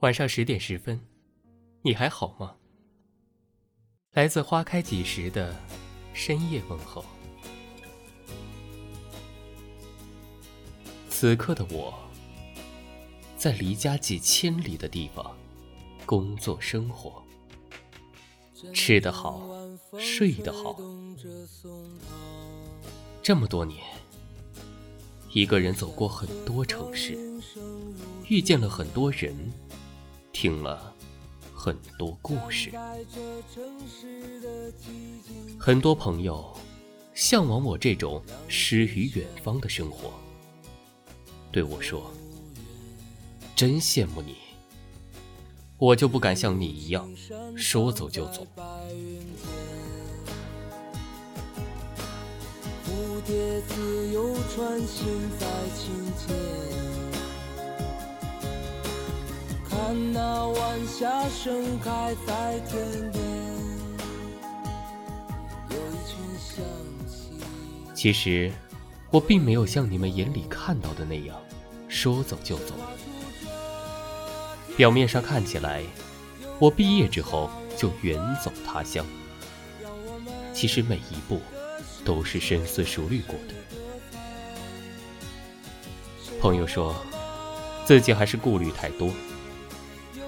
晚上十点十分，你还好吗？来自花开几时的深夜问候。此刻的我，在离家几千里的地方工作生活，吃得好，睡得好。这么多年，一个人走过很多城市，遇见了很多人。听了很多故事，很多朋友向往我这种诗与远方的生活，对我说：“真羡慕你，我就不敢像你一样说走就走。”蝴蝶自由穿行在清涧。看那晚霞盛开在天边，其实，我并没有像你们眼里看到的那样，说走就走。表面上看起来，我毕业之后就远走他乡。其实每一步，都是深思熟虑过的。朋友说，自己还是顾虑太多。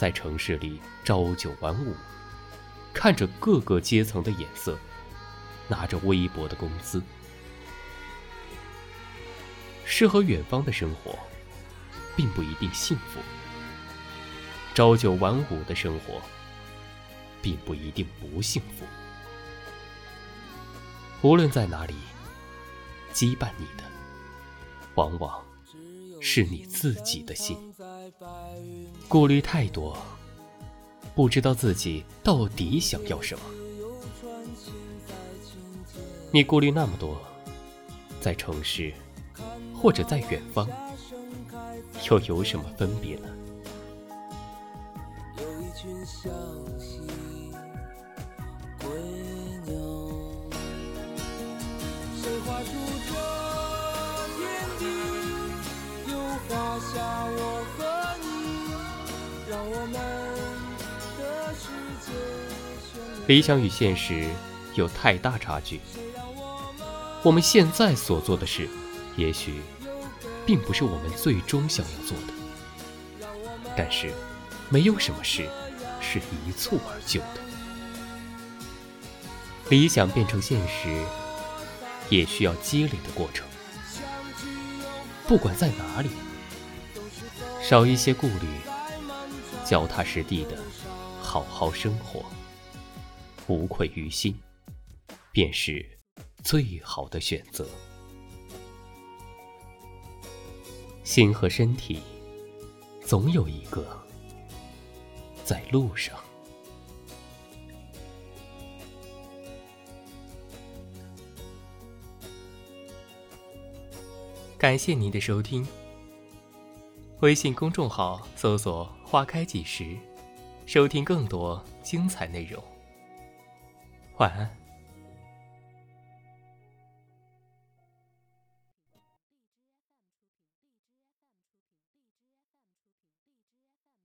在城市里朝九晚五，看着各个阶层的眼色，拿着微薄的工资。诗和远方的生活，并不一定幸福；朝九晚五的生活，并不一定不幸福。无论在哪里，羁绊你的，往往是你自己的心。顾虑太多，不知道自己到底想要什么。你顾虑那么多，在城市或者在远方，又有什么分别呢？归鸟。谁画出这天地？又画下我和理想与现实有太大差距。我们现在所做的事，也许并不是我们最终想要做的。但是，没有什么事是一蹴而就的。理想变成现实，也需要积累的过程。不管在哪里，少一些顾虑，脚踏实地的好好生活。无愧于心，便是最好的选择。心和身体，总有一个在路上。感谢您的收听。微信公众号搜索“花开几时”，收听更多精彩内容。晚安。